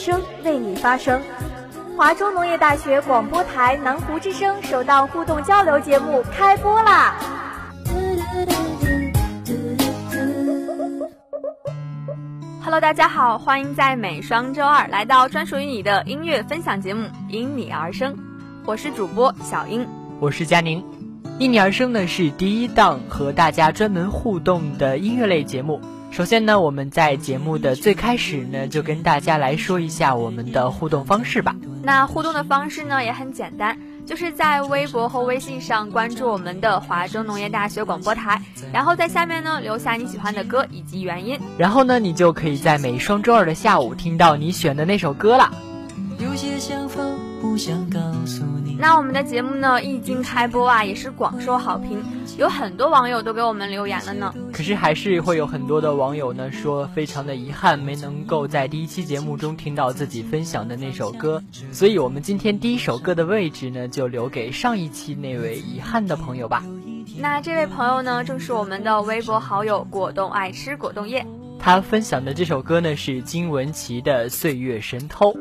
声为你发声。华中农业大学广播台南湖之声首档互动交流节目开播啦！Hello，大家好，欢迎在每双周二来到专属于你的音乐分享节目《因你而生》，我是主播小英，我是佳宁。因你而生呢是第一档和大家专门互动的音乐类节目。首先呢，我们在节目的最开始呢，就跟大家来说一下我们的互动方式吧。那互动的方式呢也很简单，就是在微博和微信上关注我们的华中农业大学广播台，然后在下面呢留下你喜欢的歌以及原因，然后呢，你就可以在每双周二的下午听到你选的那首歌了。有些想法不想告诉你。那我们的节目呢，一经开播啊，也是广受好评，有很多网友都给我们留言了呢。可是还是会有很多的网友呢，说非常的遗憾，没能够在第一期节目中听到自己分享的那首歌。所以，我们今天第一首歌的位置呢，就留给上一期那位遗憾的朋友吧。那这位朋友呢，正是我们的微博好友果冻爱吃果冻叶，他分享的这首歌呢，是金玟岐的《岁月神偷》。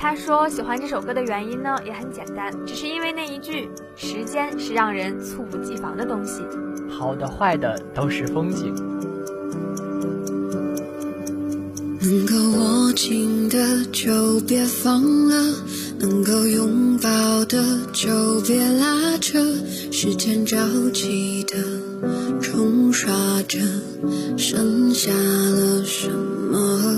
他说喜欢这首歌的原因呢，也很简单，只是因为那一句“时间是让人猝不及防的东西”。好的坏的都是风景。能够握紧的就别放了，能够拥抱的就别拉扯，时间着急的冲刷着，剩下了什么？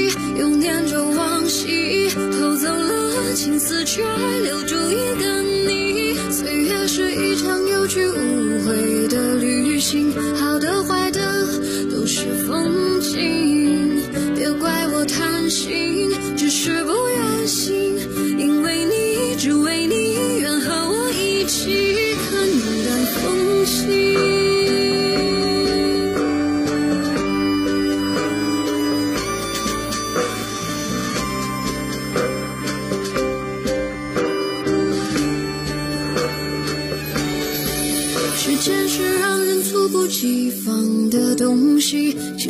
又念着往昔，偷走了青丝，却留住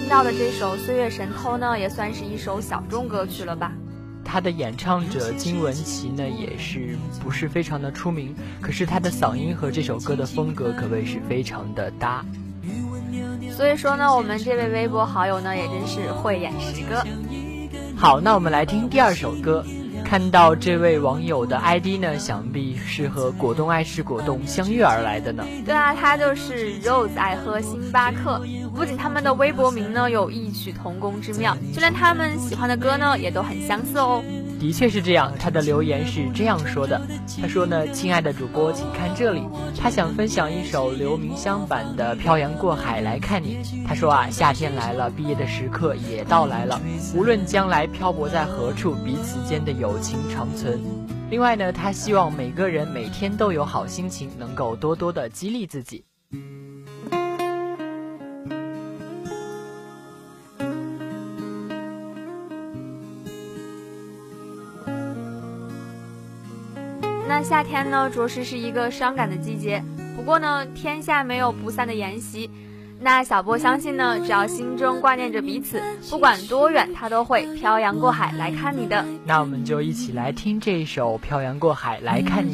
听到的这首《岁月神偷》呢，也算是一首小众歌曲了吧？他的演唱者金玟岐呢，也是不是非常的出名，可是他的嗓音和这首歌的风格可谓是非常的搭。所以说呢，我们这位微博好友呢，也真是慧眼识歌。好，那我们来听第二首歌。看到这位网友的 ID 呢，想必是和果冻爱吃果冻相遇而来的呢。对啊，他就是 Rose 爱喝星巴克。不仅他们的微博名呢有异曲同工之妙，就连他们喜欢的歌呢也都很相似哦。的确是这样，他的留言是这样说的：他说呢，亲爱的主播，请看这里。他想分享一首刘明湘版的《漂洋过海来看你》。他说啊，夏天来了，毕业的时刻也到来了。无论将来漂泊在何处，彼此间的友情长存。另外呢，他希望每个人每天都有好心情，能够多多的激励自己。夏天呢，着实是一个伤感的季节。不不过呢，天下没有不散的筵席。那小波相信呢，只要心中挂念着彼此，不管多远，他都会漂洋过海来看你的。那我们就一起来听这一首《漂洋过海来看你》。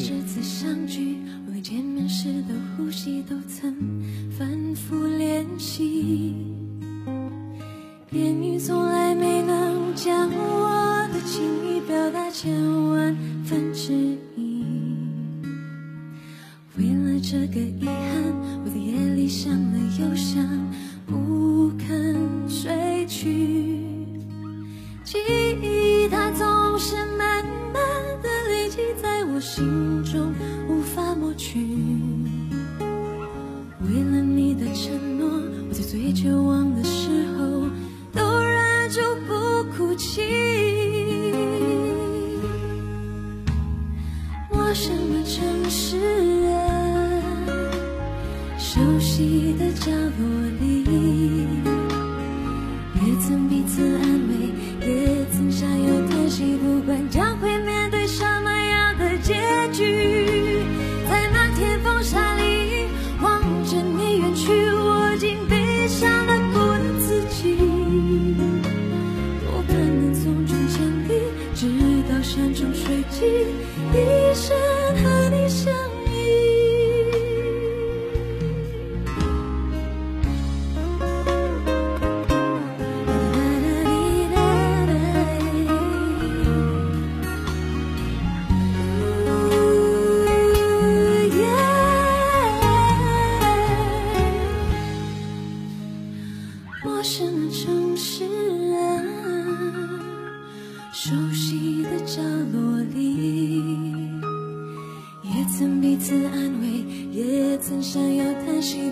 言语从来没能将我的情意表达千万分之一。这个遗憾，我在夜里想了又想，不肯睡去。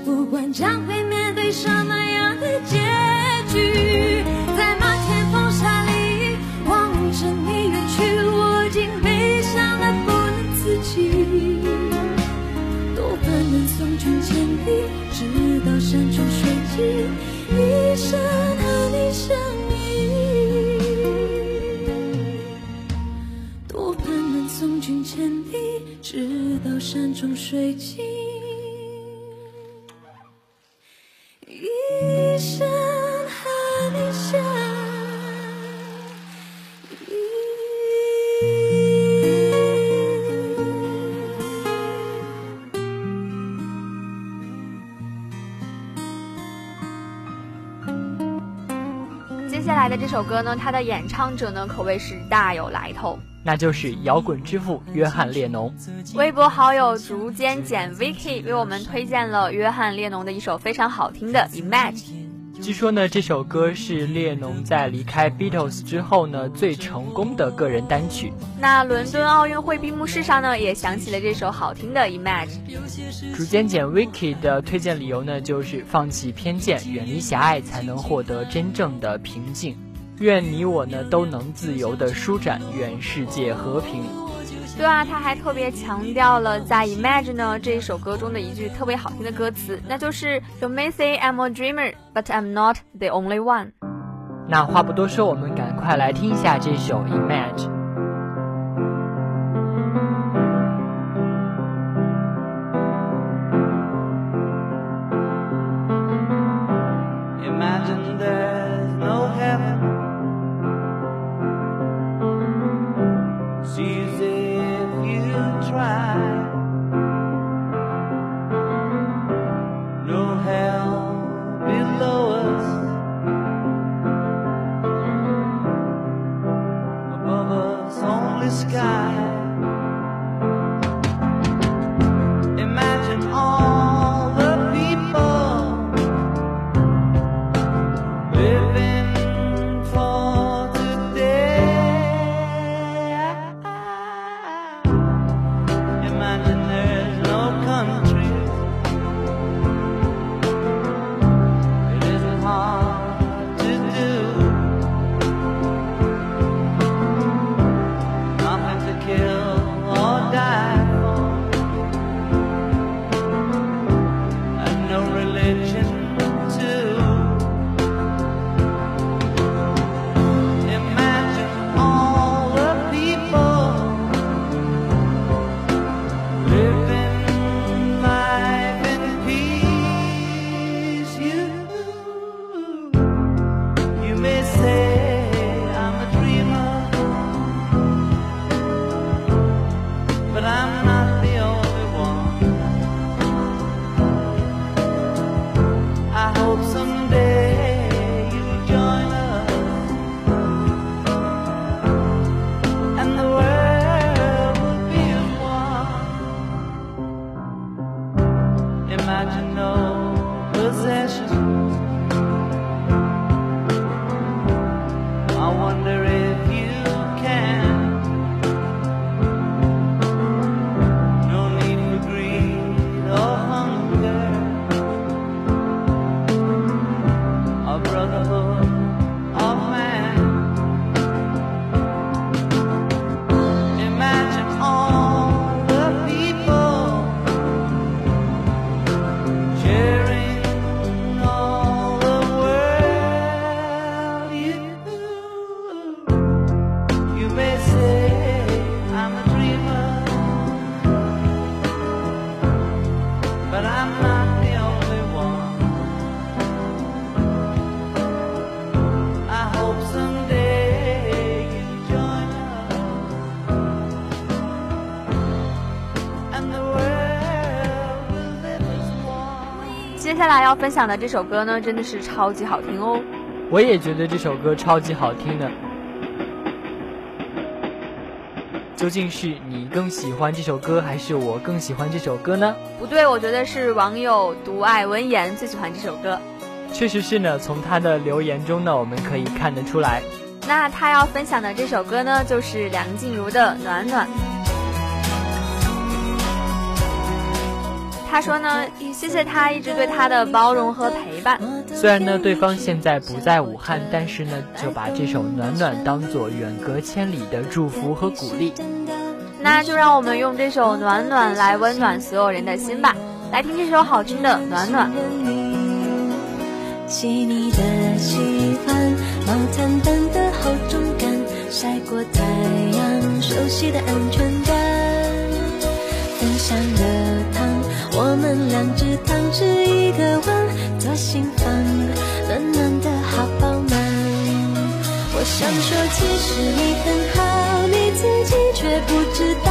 不管将会面对什么样的结局，在漫天风沙里望着你远去，我竟悲伤的不能自己。多盼能送君千里，直到山穷水尽，一生和你相依。多盼能送君千里，直到山穷水尽，下来的这首歌呢，它的演唱者呢可谓是大有来头，那就是摇滚之父约翰列侬。微博好友竹间简 Vicky 为我们推荐了约翰列侬的一首非常好听的《Imagine》。据说呢，这首歌是列侬在离开 Beatles 之后呢最成功的个人单曲。那伦敦奥运会闭幕式上呢，也响起了这首好听的《Imagine》。竹间简 Vicky 的推荐理由呢，就是放弃偏见，远离狭隘，才能获得真正的平静。愿你我呢都能自由的舒展，愿世界和平。对啊，他还特别强调了在《Imagine》呢这一首歌中的一句特别好听的歌词，那就是 You may say I'm a dreamer, but I'm not the only one。那话不多说，我们赶快来听一下这首《》。Imagine 要分享的这首歌呢，真的是超级好听哦。我也觉得这首歌超级好听的。究竟是你更喜欢这首歌，还是我更喜欢这首歌呢？不对，我觉得是网友独爱文言最喜欢这首歌。确实是呢，从他的留言中呢，我们可以看得出来。那他要分享的这首歌呢，就是梁静茹的《暖暖》。他说呢，谢谢他一直对他的包容和陪伴。虽然呢，对方现在不在武汉，但是呢，就把这首《暖暖》当做远隔千里的祝福和鼓励。那就让我们用这首《暖暖》来温暖所有人的心吧。来听这首好听的《暖暖》。细腻的喜欢，毛毯般的厚重感，晒过太阳，熟悉的安全感。分享了汤，我们两只汤匙一个碗，左心房，暖暖的好饱满。我想说，其实你很好，你自己却不知道，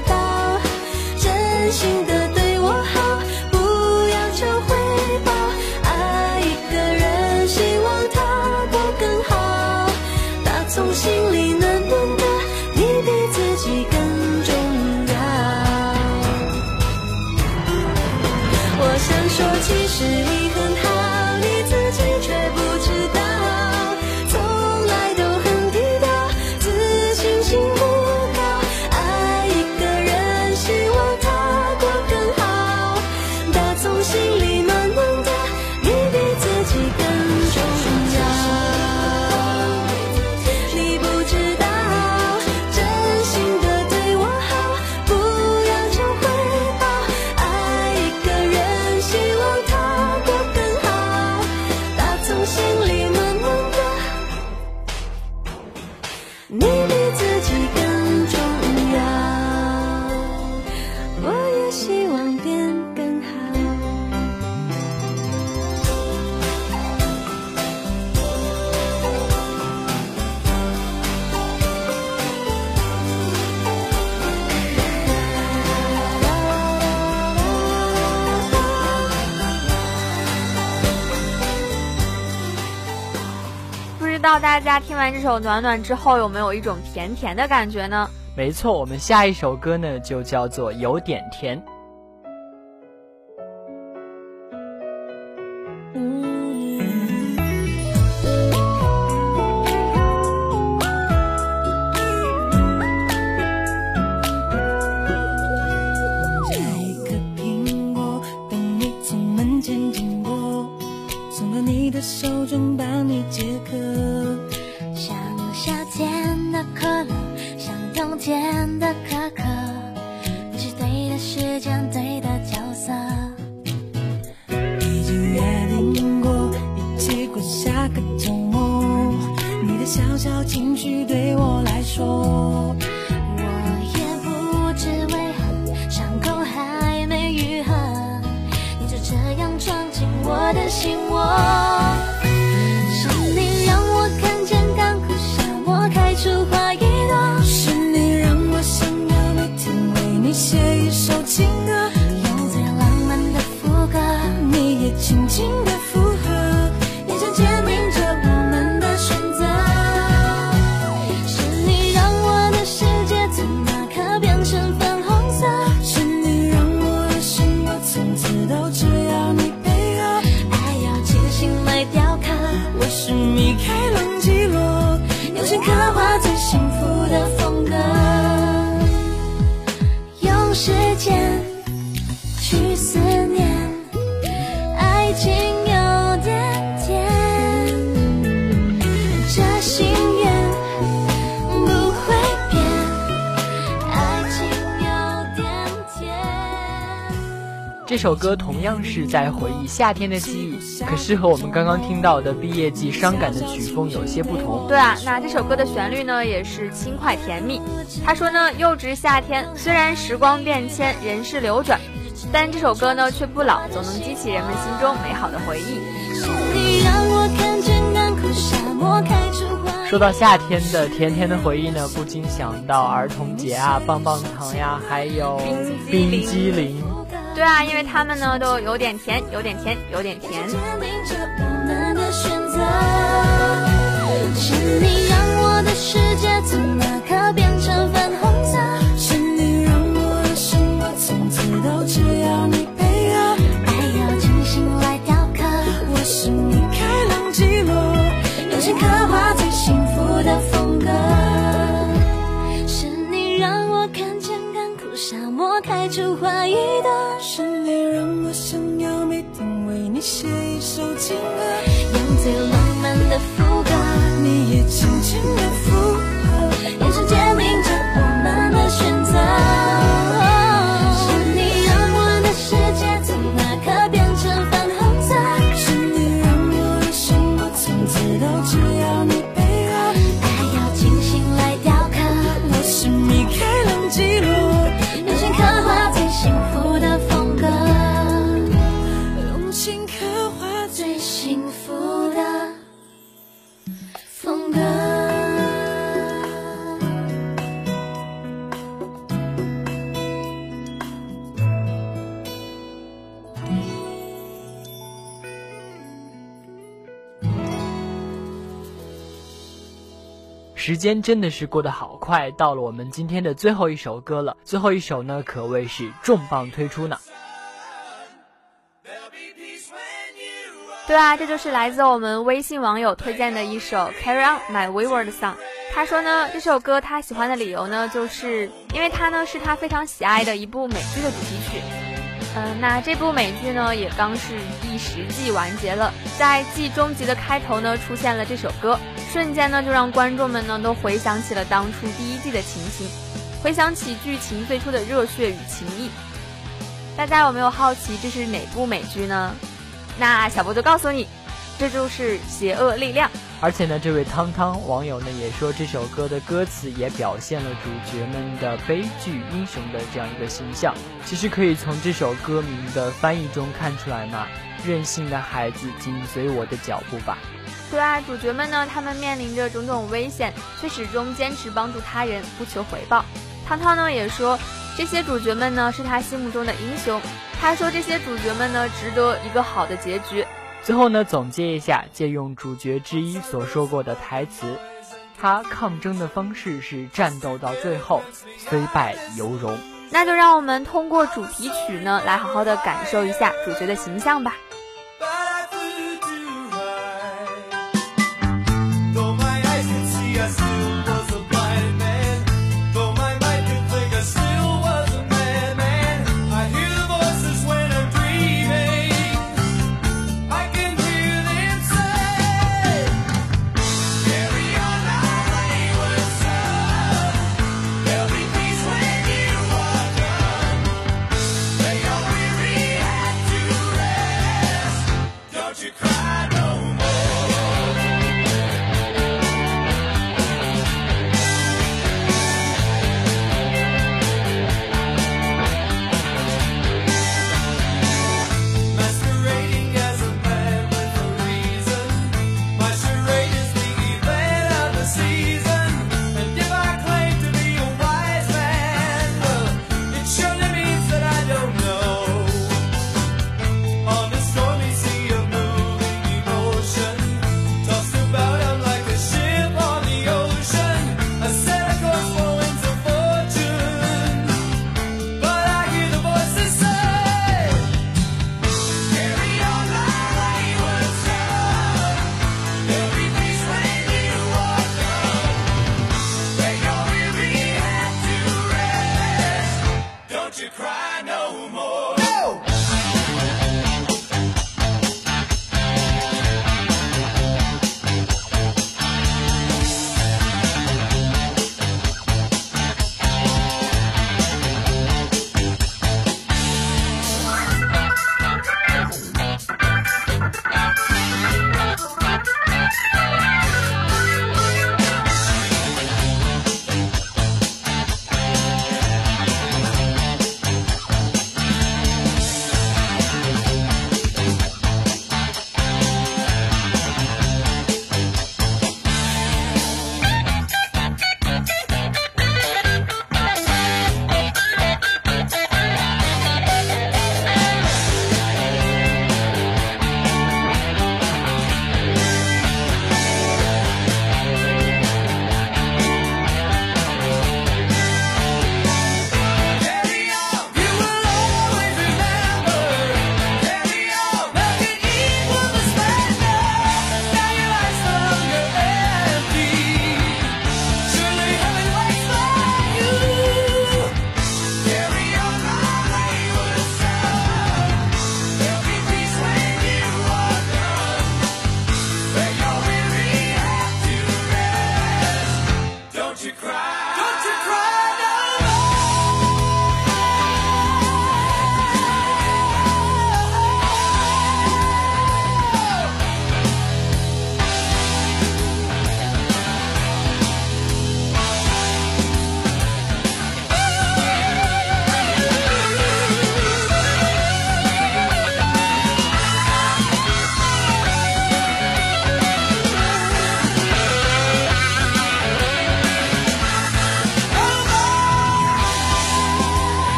大家听完这首《暖暖》之后有没有一种甜甜的感觉呢？没错，我们下一首歌呢就叫做《有点甜》。让你解渴像夏天的可乐像冬天的可可你是对的时间对的角色。已经约定过一起过下个周末你的小小情绪对我来说我也不知为何伤口还没愈合你就这样闯进我的心窝。首歌同样是在回忆夏天的记忆，可是和我们刚刚听到的毕业季伤感的曲风有些不同。对啊，那这首歌的旋律呢也是轻快甜蜜。他说呢，又值夏天，虽然时光变迁，人事流转，但这首歌呢却不老，总能激起人们心中美好的回忆。说到夏天的甜甜的回忆呢，不禁想到儿童节啊，棒棒糖呀，还有冰激凌。对啊，因为他们呢都有点甜，有点甜，有点甜。是你让我的世界从那刻变成粉红出怀疑的。是你让我想要每天为你写一首情歌，用最浪漫的副歌，你也轻轻的附。时间真的是过得好快，到了我们今天的最后一首歌了。最后一首呢，可谓是重磅推出呢。对啊，这就是来自我们微信网友推荐的一首《Carry On My Wayward Song》。他说呢，这首歌他喜欢的理由呢，就是因为它呢是他非常喜爱的一部美剧的主题曲。嗯，那这部美剧呢也刚是第十季完结了，在季终集的开头呢出现了这首歌。瞬间呢，就让观众们呢都回想起了当初第一季的情形，回想起剧情最初的热血与情谊。大家有没有好奇这是哪部美剧呢？那小波就告诉你，这就是《邪恶力量》。而且呢，这位汤汤网友呢也说，这首歌的歌词也表现了主角们的悲剧英雄的这样一个形象。其实可以从这首歌名的翻译中看出来嘛，任性的孩子，紧随我的脚步吧。对啊，主角们呢，他们面临着种种危险，却始终坚持帮助他人，不求回报。汤汤呢也说，这些主角们呢是他心目中的英雄。他说，这些主角们呢值得一个好的结局。最后呢，总结一下，借用主角之一所说过的台词，他抗争的方式是战斗到最后，虽败犹荣。那就让我们通过主题曲呢，来好好的感受一下主角的形象吧。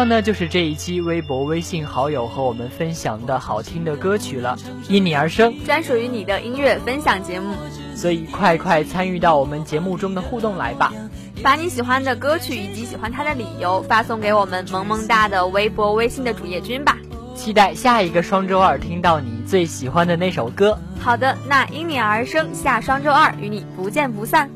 上呢就是这一期微博、微信好友和我们分享的好听的歌曲了，因你而生，专属于你的音乐分享节目。所以快快参与到我们节目中的互动来吧，把你喜欢的歌曲以及喜欢它的理由发送给我们萌萌哒的微博、微信的主页君吧。期待下一个双周二听到你最喜欢的那首歌。好的，那因你而生，下双周二与你不见不散。